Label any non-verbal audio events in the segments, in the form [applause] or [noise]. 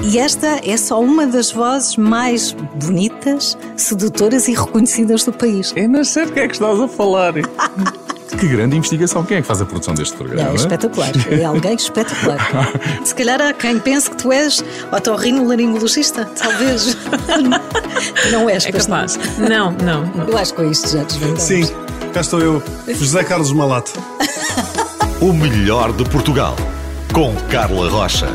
E esta é só uma das vozes mais bonitas, sedutoras e reconhecidas do país. É, mas sei de que é que estás a falar. [laughs] Que grande investigação. Quem é que faz a produção deste programa? É espetacular. É alguém espetacular. [laughs] Se calhar há quem pense que tu és otorrinolaringologista, talvez. [laughs] Não és, É capaz. Não, não. não. Eu acho que com isto já desvendamos. Sim, cá estou eu, José Carlos Malato. O melhor de Portugal. Com Carla Rocha.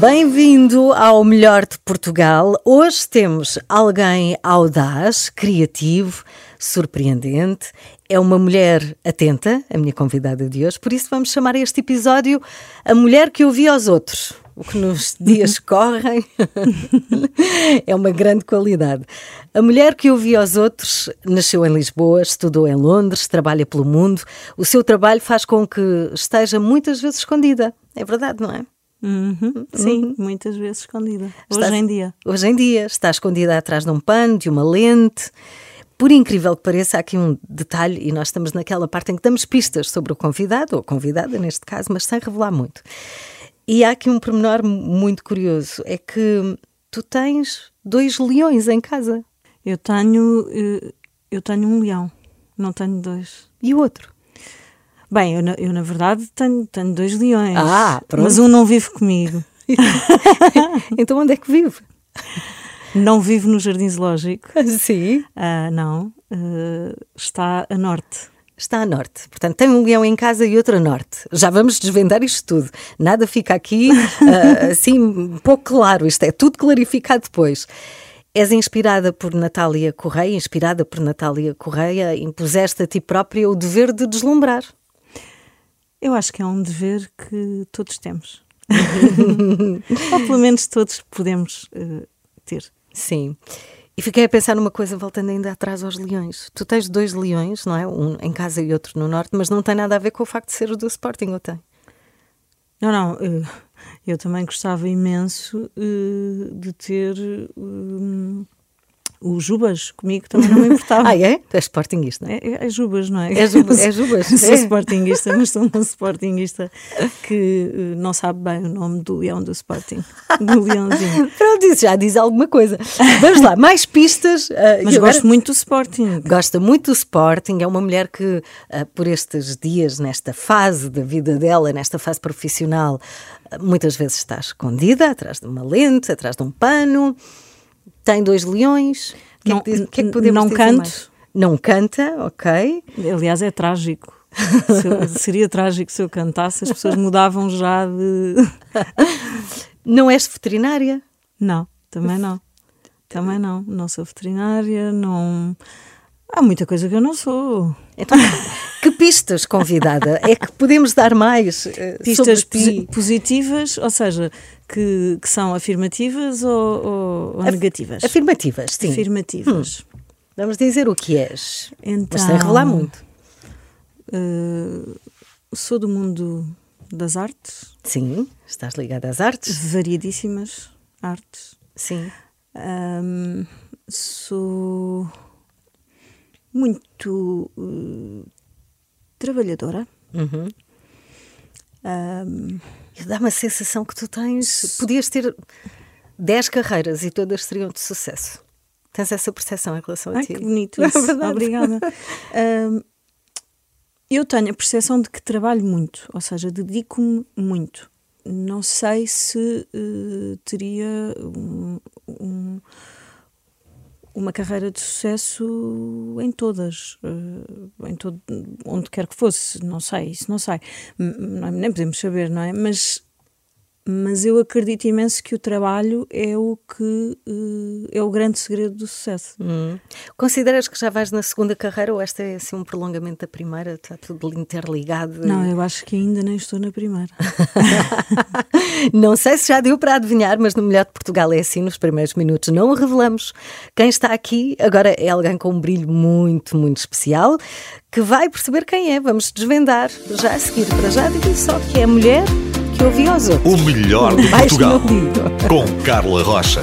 Bem-vindo ao Melhor de Portugal. Hoje temos alguém audaz, criativo, surpreendente. É uma mulher atenta, a minha convidada de hoje, por isso vamos chamar este episódio A Mulher que Ouvia aos Outros. O que nos [laughs] dias correm [laughs] é uma grande qualidade. A mulher que ouvia aos outros nasceu em Lisboa, estudou em Londres, trabalha pelo mundo. O seu trabalho faz com que esteja muitas vezes escondida. É verdade, não é? Uhum. Sim, muitas vezes escondida. Hoje em dia. Hoje em dia está escondida atrás de um pano, de uma lente. Por incrível que pareça, há aqui um detalhe, e nós estamos naquela parte em que damos pistas sobre o convidado, ou convidada neste caso, mas sem revelar muito. E há aqui um pormenor muito curioso: é que tu tens dois leões em casa. Eu tenho, eh, eu tenho um leão, não tenho dois. E o outro? Bem, eu na, eu, na verdade tenho, tenho dois leões. Ah, pronto. Mas um não vive comigo. [laughs] [laughs] então onde é que vive? Não vive no Jardim Zoológico. Sim. Ah, não. eh, está a norte. Está a norte. Portanto, tem um leão em casa e outro a norte. Já vamos desvendar isto tudo. Nada fica aqui ah, [laughs] assim um pouco claro. Isto é tudo clarificado depois. És inspirada por Natália Correia, inspirada por Natália Correia, impuseste a ti própria o dever de deslumbrar. Eu acho que é um dever que todos temos. [laughs] Ou pelo menos todos podemos eh, ter. Sim. E fiquei a pensar numa coisa, voltando ainda atrás aos leões. Tu tens dois leões, não é? Um em casa e outro no norte, mas não tem nada a ver com o facto de ser o do Sporting, ou tem? Não, não, eh, eu também gostava imenso eh, de ter eh, o Jubas comigo, também não me importava. [laughs] Ah, é? Tu és Sportingista. É, é, é Jubas, não é? É Juba- [laughs] é Jubas, sou é. Sportingista, mas sou uma [laughs] Sportingista que eh, não sabe bem o nome do leão do Sporting, do leãozinho. Pronto, isso já diz alguma coisa. Vamos lá, mais pistas. ah, Mas agora- gosto muito do Sporting. Gosta muito do Sporting, é uma mulher que, ah, por estes dias, nesta fase da vida dela, nesta fase profissional, muitas vezes está escondida atrás de uma lente, atrás de um pano, tem dois leões. Que, é Não- que, diz- o que é que podemos não canto. mais? Não canta, ok. Aliás, é trágico. [laughs] Eu- seria trágico se eu cantasse, as pessoas mudavam já de. [laughs] Não és veterinária. Não, também não. Também não. Não sou veterinária, não. Há muita coisa que eu não sou. Então, que pistas, convidada, é que podemos dar mais eh, Pistas positivas, ou seja, que, que são afirmativas ou, ou- ou Af- negativas? Afirmativas, sim. Afirmativas. Vamos dizer o que és, Então, mas sem revelar muito. eh, sou do mundo das artes, Sim, estás ligada às artes? variadíssimas artes. Sim. Ahm, sou muito eh, trabalhadora. Uhum. E Dá-me a sensação que tu tens. Podias ter 10 carreiras e todas seriam de sucesso. Tens essa percepção em relação a ai, ti? que bonito [laughs] É isso. verdade. Obrigada. Ahm, eu tenho a percepção de que trabalho muito, ou seja, dedico-me muito. Não sei se eh, teria um- um- uma carreira de sucesso em todas, eh, em todo, onde quer que fosse, não sei, isso não sei, não- nem podemos saber, não é? Mas, mas eu acredito imenso que o trabalho é o que eh, é o grande segredo do sucesso. Hum. Consideras que já vais na segunda carreira ou esta é assim um prolongamento da primeira? Está tudo interligado? Não, eu acho que ainda nem estou na primeira. [laughs] Não sei se já deu para adivinhar, mas no Melhor de Portugal é assim, nos primeiros minutos não o revelamos. Quem está aqui agora é alguém com um brilho muito, muito especial, que vai perceber quem é. Vamos desvendar já a seguir. Para já digo só que é mulher que aos outros. O melhor de [laughs] Mais Portugal. Com Carla Rocha.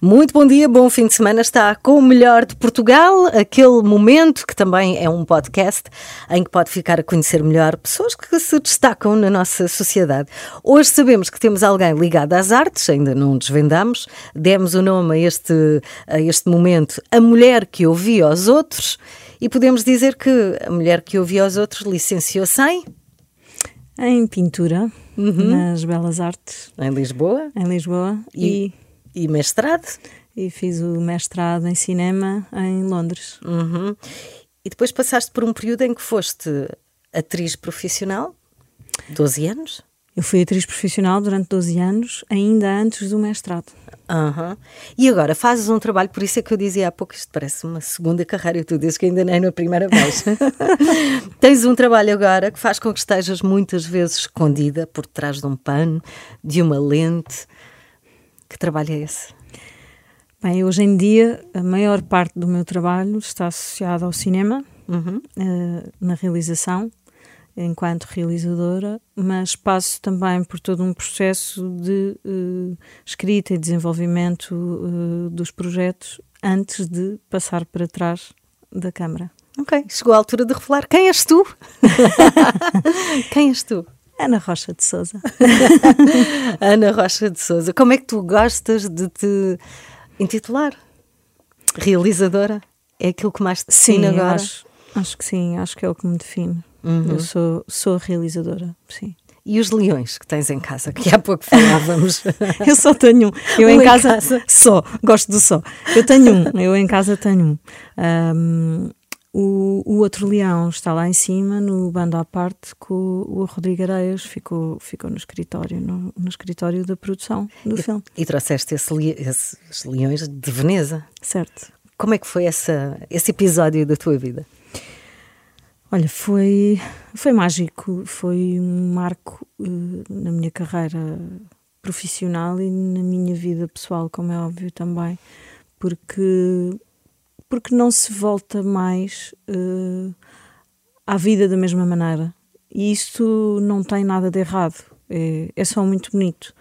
Muito bom dia, bom fim de semana. Está com o melhor de Portugal, aquele momento que também é um podcast em que pode ficar a conhecer melhor pessoas que se destacam na nossa sociedade. Hoje sabemos que temos alguém ligado às artes, ainda não desvendamos, demos o nome a este, a este momento, a mulher que ouvia aos outros, e podemos dizer que a mulher que ouvia aos outros licenciou-se em Em pintura, nas Belas Artes, em Lisboa em Lisboa, e, e, e mestrado. e fiz o mestrado em cinema em Londres. Uhum. E depois passaste por um período em que foste atriz profissional, 12 anos. Eu fui atriz profissional durante 12 anos, ainda antes do mestrado. Aham. E agora fazes um trabalho, por isso é que eu dizia há pouco, isto parece uma segunda carreira, tu dizes que ainda nem na primeira vez. [laughs] Tens um trabalho agora que faz com que estejas muitas vezes escondida por trás de um pano, de uma lente. Que trabalho é esse? Bem, hoje em dia, a maior parte do meu trabalho está associada ao cinema, Uhum. eh, na realização, enquanto realizadora, mas passo também por todo um processo de eh, escrita e desenvolvimento eh, dos projetos antes de passar para trás da câmara. Ok, chegou a altura de revelar quem és tu. [laughs] quem és tu? Ana Rocha de Souza. [laughs] Ana Rocha de Souza. Como é que tu gostas de te intitular? Realizadora? É aquilo que mais te define eu agora? acho, acho que sim, acho que é o que me define. Uhum. Eu sou, sou realizadora, sim. E os leões que tens em casa, que há pouco falávamos. [laughs] Eu só tenho um. Eu Um em em casa, casa. só, gosto do só. Eu tenho um, eu em casa tenho um. Ahm, o, o outro leão está lá em cima, no bando à parte, com o, o Rodrigo Areias, ficou, ficou no escritório, no, no escritório da produção do filme. e trouxeste esse esses leões de Veneza. Certo. Como é que foi essa, esse episódio da tua vida? Olha, foi, foi mágico, foi um marco eh, na minha carreira profissional e na minha vida pessoal, como é óbvio também, porque, porque não se volta mais eh, à vida da mesma maneira. E isto não tem nada de errado, é, é só muito bonito.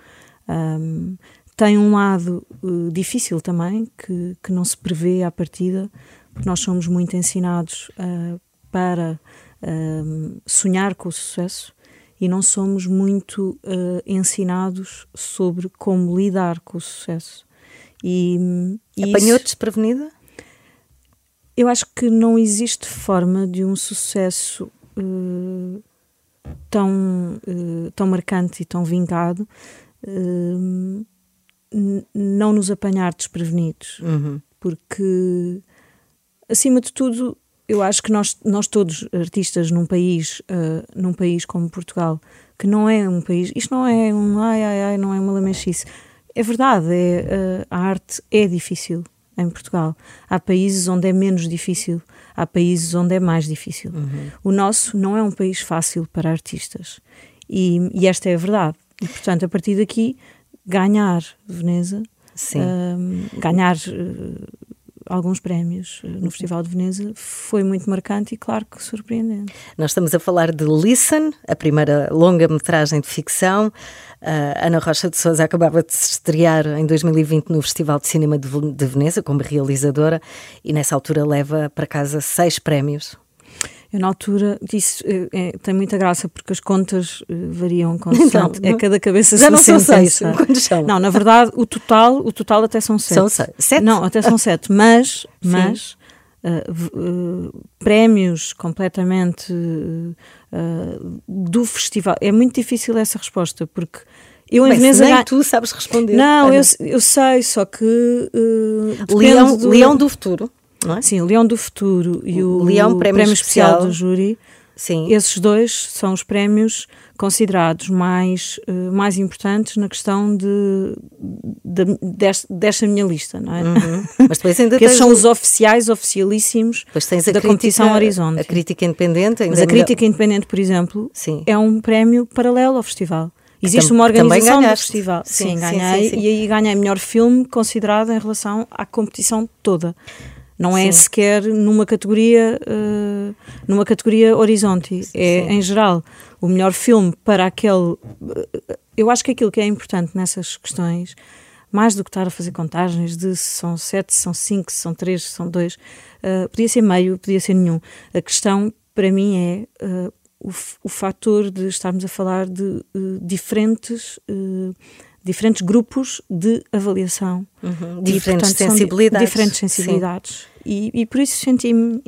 Ahm, tem um lado eh, difícil também, que, que não se prevê à partida, porque nós somos muito ensinados ah, para ahm, sonhar com o sucesso e não somos muito ah, ensinados sobre como lidar com o sucesso. E, e isso- Apanhou-te desprevenida? eu acho que não existe forma de um sucesso eh, tão, eh, tão marcante e tão vingado não nos apanhar desprevenidos. Uhum. Porque, acima de tudo, eu acho que nós, nós todos, artistas num país, eh, num país como Portugal, que não é um país, isto não é um ai ai ai, não é uma lamechice. É verdade, é, eh, a arte é difícil em Portugal. Há países onde é menos difícil, há países onde é mais difícil. O nosso não é um país fácil para artistas. E, e esta é a verdade. E, portanto, a partir daqui, ganhar Veneza, hum, ganhar eh, alguns prémios eh, no Festival de Veneza foi muito marcante e, claro, que surpreendente. Nós estamos a falar de Listen, a primeira longa-metragem de ficção. A Ana Rocha de Souza acabava de se estrear em 2020 no Festival de Cinema de de Veneza como realizadora e nessa altura leva para casa seis prémios. Eu, na altura, disse, eh, eh, tem muita graça porque as contas eh, variam [laughs] com Então, é cada cabeça já não são seis? [laughs] Não, na verdade, o total, o total até são sete. São seis. Sete? Não, até são sete, mas, mas v- eh, prémios completamente eh, do festival. É muito difícil essa resposta, porque eu em Bem, se Veneza nem ganho- tu sabes responder. Não, eu, eu sei, só que depende Leão, do- Leão do Futuro, não é? Sim, o Leão do Futuro e o Leão, prémio Especial especial. do Júri. Sim. Esses dois são os prémios considerados mais, eh, mais importantes na questão de, de- deste- desta minha lista, não é? Uhum. [laughs] Mas depois ainda esses tens, são os oficiais, oficialíssimos da crítica, competição Horizonte. A crítica independente. Mas a crítica independente, por exemplo, Sim. é um prémio paralelo ao festival. Existe tam- uma organização do festival. Sim, Sim, ganhei. sim. E aí ganhei melhor filme considerado em relação à competição toda. Não é Sim. sequer numa categoria, eh, numa categoria horizonte. É em geral o melhor filme para aquele. eh, Eu acho que aquilo que é importante nessas questões mais do que estar a fazer contagens de se são sete, se são cinco, se são três, se são dois. Uh, podia ser meio, podia ser nenhum. A questão, para mim, é uh, o, o fator de estarmos a falar de uh, diferentes diferentes grupos de avaliação. Uhum. Diferentes e, portanto, sensibilidades. Diferentes sensibilidades. E, e, por isso senti-me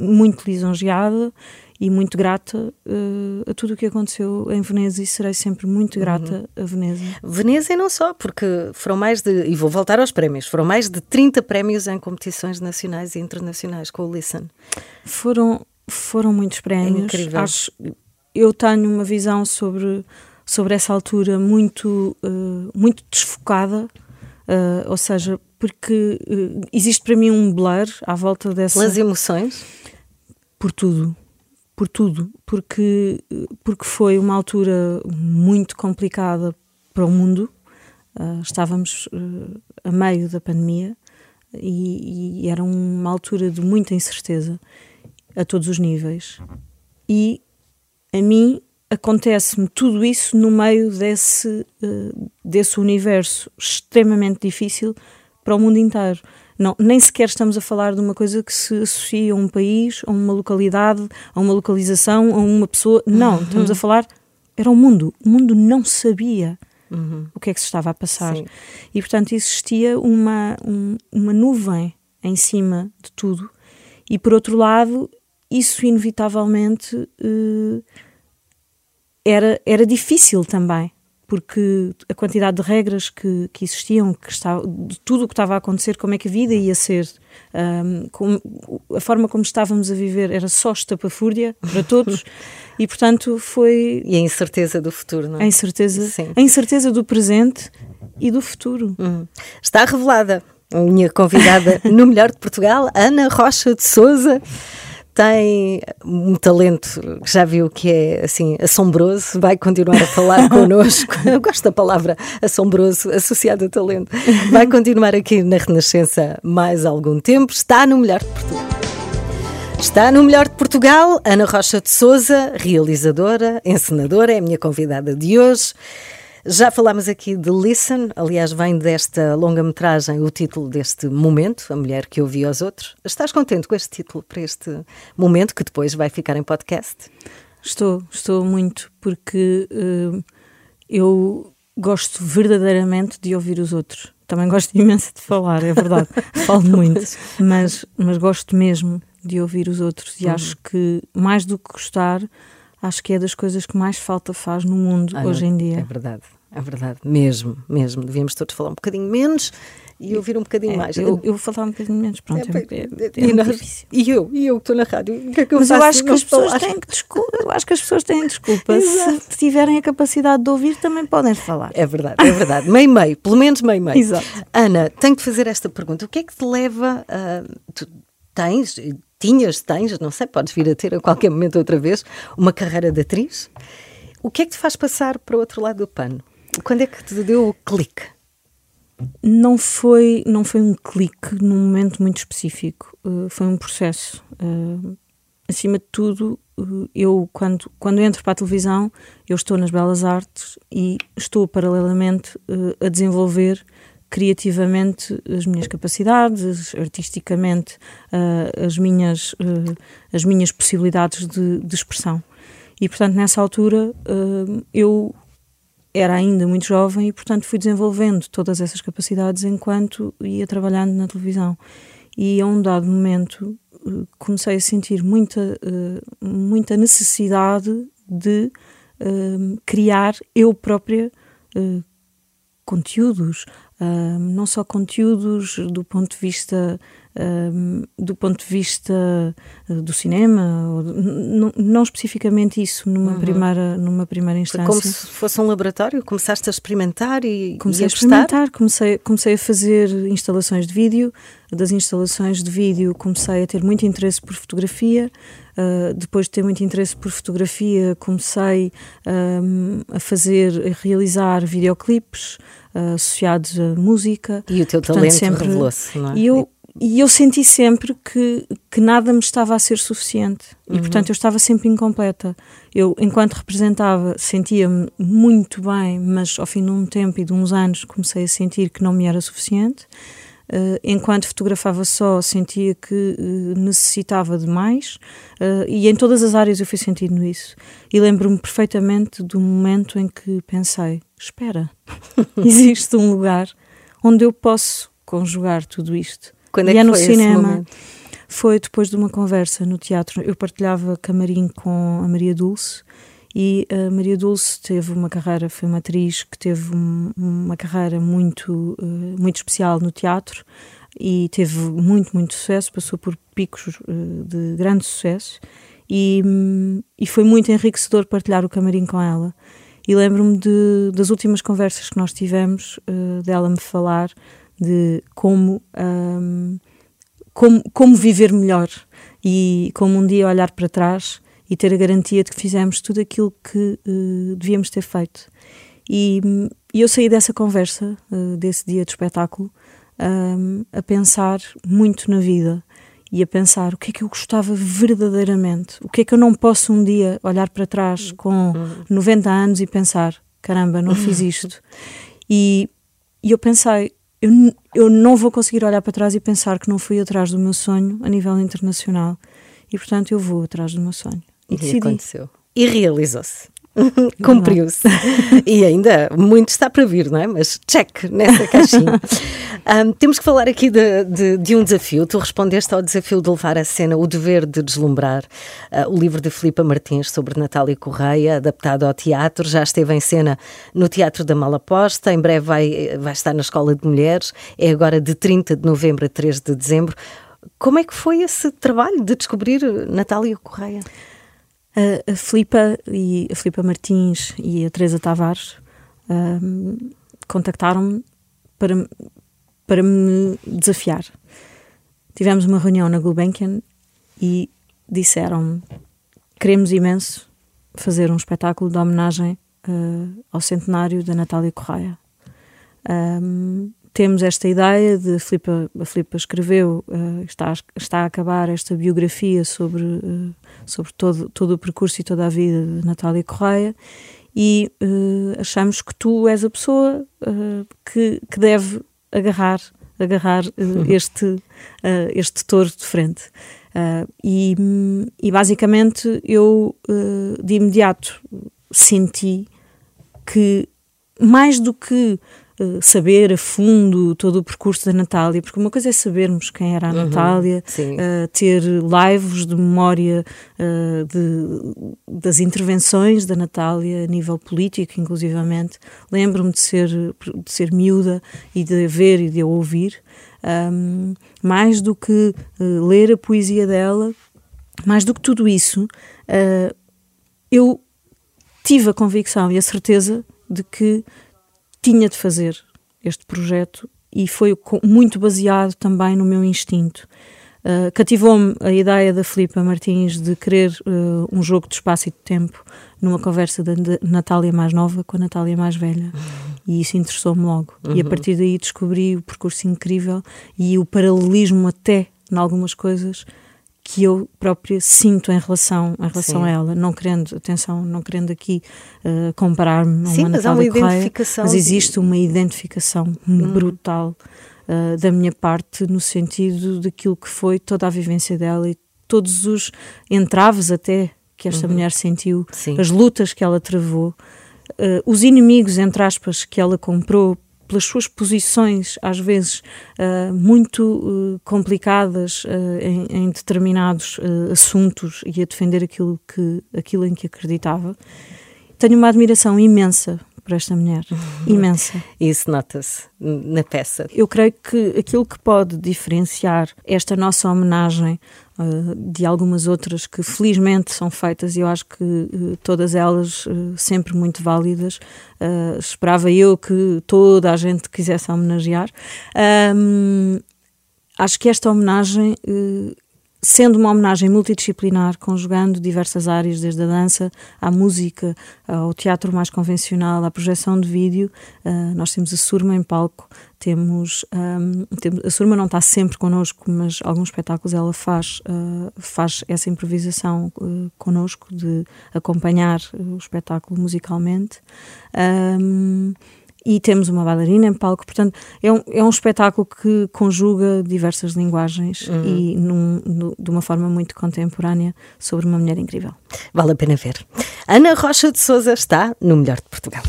muito lisonjeada e muito grata uh, a tudo o que aconteceu em Veneza e serei sempre muito grata uhum. a Veneza. Veneza e não só, porque foram mais de, e vou voltar aos prémios, foram mais de 30 prémios em competições nacionais e internacionais com o Listen. Foram, foram muitos prémios. É incrível. Acho, eu tenho uma visão sobre, sobre essa altura muito, uh, muito desfocada, uh, ou seja, porque existe para mim um blur à volta dessa... Pelas emoções? Por tudo por tudo, porque, porque foi uma altura muito complicada para o mundo. Uh, estávamos uh, a meio da pandemia e, e, era uma altura de muita incerteza a todos os níveis. E a mim acontece-me tudo isso no meio desse, uh, desse universo extremamente difícil para o mundo inteiro. Não, nem sequer estamos a falar de uma coisa que se associa a um país, a uma localidade, a uma localização, a uma pessoa. Não, uhum. estamos a falar. Era o mundo. O mundo não sabia uhum. o que é que se estava a passar. Sim. E, portanto, existia uma, um, uma nuvem em cima de tudo. E, por outro lado, isso inevitavelmente uh, era, era difícil também porque a quantidade de regras que, que existiam, que estava, de tudo o que estava a acontecer, como é que a vida ia ser, um, com, a forma como estávamos a viver era só estapafúrdia para todos [laughs] e, portanto, foi... E a incerteza do futuro, não é? A incerteza, Sim. a incerteza do presente e do futuro. Hum. Está revelada a minha convidada no Melhor de Portugal, Ana Rocha de Souza tem um talento que já viu que é assim assombroso, vai continuar a falar [laughs] connosco. Eu gosto da palavra assombroso associado a talento. Vai continuar aqui na Renascença mais algum tempo. Está no melhor de Portugal. Está no melhor de Portugal, Ana Rocha de Souza, realizadora, encenadora, é a minha convidada de hoje. Já falámos aqui de Listen, aliás, vem desta longa-metragem o título deste momento, A Mulher que Ouvia aos Outros. Estás contente com este título para este momento que depois vai ficar em podcast? Estou, estou muito, porque uh, eu gosto verdadeiramente de ouvir os outros. Também gosto [laughs] imenso de falar, é verdade, [laughs] falo muito, mas, mas gosto mesmo de ouvir os outros e uhum. acho que mais do que gostar, acho que é das coisas que mais falta faz no mundo ah, hoje em dia. É verdade. É verdade, mesmo, mesmo. Devíamos todos falar um bocadinho menos e ouvir um bocadinho é, mais. Eu, eu vou falar um bocadinho menos, pronto. É, é, é, e, nós, e, eu, e eu que estou na rádio, o que é que eu Mas faço? eu acho que as pessoas têm desculpa, eu acho que as [laughs] pessoas têm desculpa. Se tiverem a capacidade de ouvir, também podem falar. É verdade, é verdade. meio meio, pelo menos meio meio. Exato. Ana, tenho que fazer esta pergunta. O que é que te leva a. Tu tens, tinhas, tens, não sei, podes vir a ter a qualquer momento outra vez, uma carreira de atriz. O que é que te faz passar para o outro lado do pano? Quando é que te deu o clique? Não foi, não foi um clique num momento muito específico, uh, foi um processo. Uh, acima de tudo, uh, eu quando, quando entro para a televisão, eu estou nas belas artes e estou paralelamente a desenvolver criativamente as minhas capacidades, artisticamente as, minhas, as minhas possibilidades de, de, expressão. E, portanto, nessa altura eu era ainda muito jovem e, portanto, fui desenvolvendo todas essas capacidades enquanto ia trabalhando na televisão. E a um dado momento eh, comecei a sentir muita, eh, muita necessidade de eh, criar eu própria conteúdos, não só conteúdos do ponto de vista do ponto de vista eh, do cinema, não, não especificamente isso numa, uhum. primeira, numa primeira instância. Como se fosse um laboratório? Começaste a experimentar e, comecei e a, a experimentar, comecei, comecei a fazer instalações de vídeo. Das instalações de vídeo comecei a ter muito interesse por fotografia. Uh, depois de ter muito interesse por fotografia, comecei um, a fazer, a realizar videoclipes uh, associados à música. E o teu Portanto, talento revelou-se, não é? E eu e eu senti sempre que, que nada me estava a ser suficiente e, portanto, eu estava sempre incompleta. Eu, enquanto representava, sentia-me muito bem, mas ao fim de um tempo e de uns anos comecei a sentir que não me era suficiente. Uh, enquanto fotografava só, sentia que uh, necessitava de mais, uh, e em todas as áreas eu fui sentindo isso. E lembro-me perfeitamente do momento em que pensei: espera, [laughs] existe um lugar onde eu posso conjugar tudo isto. Quando é e que é no foi esse cinema. momento? Foi depois de uma conversa no teatro. Eu partilhava camarim com a Maria Dulce e a Maria Dulce teve uma carreira, foi uma atriz que teve um- uma carreira muito, eh, muito especial no teatro e teve muito, muito sucesso, passou por picos eh, de grande sucesso e, e foi muito enriquecedor partilhar o camarim com ela. E lembro-me das últimas conversas que nós tivemos, eh, dela me falar de como, hum, como, como viver melhor e como um dia olhar para trás e ter a garantia de que fizemos tudo aquilo que eh, devíamos ter feito. E, hum, e eu saí dessa conversa, eh, desse dia de espetáculo, hum, a pensar muito na vida e a pensar o que é que eu gostava verdadeiramente, o que é que eu não posso um dia olhar para trás com 90 anos e pensar: caramba, não fiz [laughs] isto. E, e eu pensei: eu, eu não vou conseguir olhar para trás e pensar que não fui atrás do meu sonho a nível internacional. E portanto eu vou atrás do meu sonho. E, E decidi. aconteceu. E realizou-se. [laughs] Cumpriu-se. e ainda muito está para vir, não é? Mas check nessa [laughs] caixinha. Ahm, temos que falar aqui de, de- de um desafio. Tu respondeste ao desafio de levar a cena O Dever de Deslumbrar, ah, o livro de Filipa Martins sobre Natália Correia, adaptado ao teatro. Já esteve em cena no Teatro da Malaposta, em breve vai, vai estar na Escola de Mulheres. É agora de 30 de novembro a 3 de dezembro. Como é que foi esse trabalho de descobrir Natália Correia? A, Filipa e a Filipa Martins e a Teresa Tavares ahm, contactaram-me para, para me desafiar. Tivemos uma reunião na Gulbenkian e disseram-me queremos imenso fazer um espetáculo de homenagem ah, ao centenário da Natália Correia. Ahm, temos esta ideia de Filipa, a Filipa escreveu, ah, está, a- está a acabar esta biografia sobre, ah, sobre todo, todo o percurso e toda a vida de Natália Correia e ah, achamos que tu és a pessoa que, que deve agarrar, agarrar [laughs] este, este touro de frente. E, e basicamente eu de imediato senti que mais do que eh, saber a fundo todo o percurso da Natália, porque uma coisa é sabermos quem era a Natália, sim. eh, ter lives de memória eh, de- das intervenções da Natália a nível político, inclusivamente. Lembro-me de ser, de ser miúda e de ver e de ouvir. Ahm, mais do que ler a poesia dela, mais do que tudo isso, eu tive a convicção e a certeza de que tinha de fazer este projeto e foi muito baseado também no meu instinto. Uh, Cativou-me a ideia da Filipa Martins de querer uh, um jogo de espaço e de tempo numa conversa da Natália mais nova com a Natália mais velha. E isso interessou-me logo. E a partir daí descobri o percurso incrível e o paralelismo até em algumas coisas que eu própria sinto em relação, em relação Sim. a ela, não querendo, atenção, não querendo aqui uh, comparar-me a Sim, uma mas há uma Correia, identificação mas existe uma identificação brutal uh, da minha parte no sentido daquilo que foi toda a vivência dela e todos os entraves até que esta mulher sentiu, Sim. as lutas que ela travou, uh, os inimigos, entre aspas, que ela comprou pelas suas posições, às vezes uh, muito uh, complicadas uh, em, em determinados assuntos e a defender aquilo, que, aquilo em que acreditava. Tenho uma admiração imensa por esta mulher, imensa. Isso nota-se na peça. Eu creio que aquilo que pode diferenciar esta nossa homenagem uh, de algumas outras que felizmente são feitas, e eu acho que uh, todas elas uh, sempre muito válidas, esperava eu que toda a gente quisesse homenagear. Um, acho que esta homenagem sendo uma homenagem multidisciplinar, conjugando diversas áreas, desde a dança à música, ao teatro mais convencional, à projeção de vídeo. Uh, nós temos a Surma em palco, temos, um, temos, a Surma não está sempre connosco, mas alguns espetáculos ela faz, uh, faz essa improvisação uh, connosco de acompanhar o espetáculo musicalmente. Um, e temos uma bailarina em palco, portanto é um, é um espetáculo que conjuga diversas linguagens uhum. e num, no, de uma forma muito contemporânea sobre uma mulher incrível. Vale a pena ver. Ana Rocha de Souza está no Melhor de Portugal.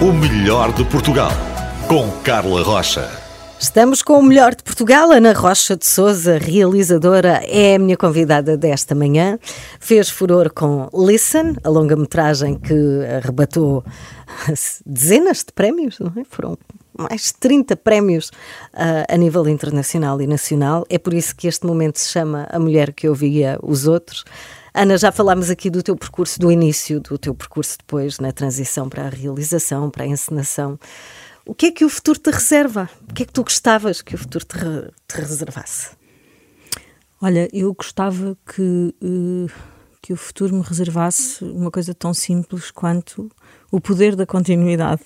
O melhor de Portugal, com Carla Rocha. Estamos com o melhor de Portugal. Ana Rocha de Souza, realizadora, é a minha convidada desta manhã. Fez furor com Listen, a longa-metragem que arrebatou [laughs] dezenas de prémios, não é? Foram mais de 30 prémios uh, a nível internacional e nacional. É por isso que este momento se chama A Mulher que Ouvia os Outros. Ana, já falámos aqui do teu percurso, do início, do teu percurso depois, na transição para a realização, para a encenação. O que é que o futuro te reserva? O que é que tu gostavas que o futuro te, re, te reservasse? Olha, eu gostava que, uh, que o futuro me reservasse uma coisa tão simples quanto o poder da continuidade.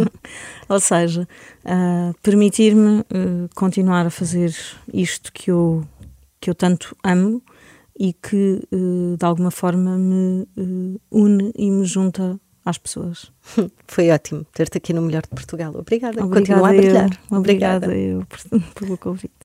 [laughs] Ou seja, uh, permitir-me uh, continuar a fazer isto que eu, que eu tanto amo e que de alguma forma me une e me junta às pessoas. [laughs] Foi ótimo ter-te aqui no Melhor de Portugal. Obrigada. Obrigada Continua a brilhar. Eu. Obrigada, Obrigada eu [laughs] pelo convite.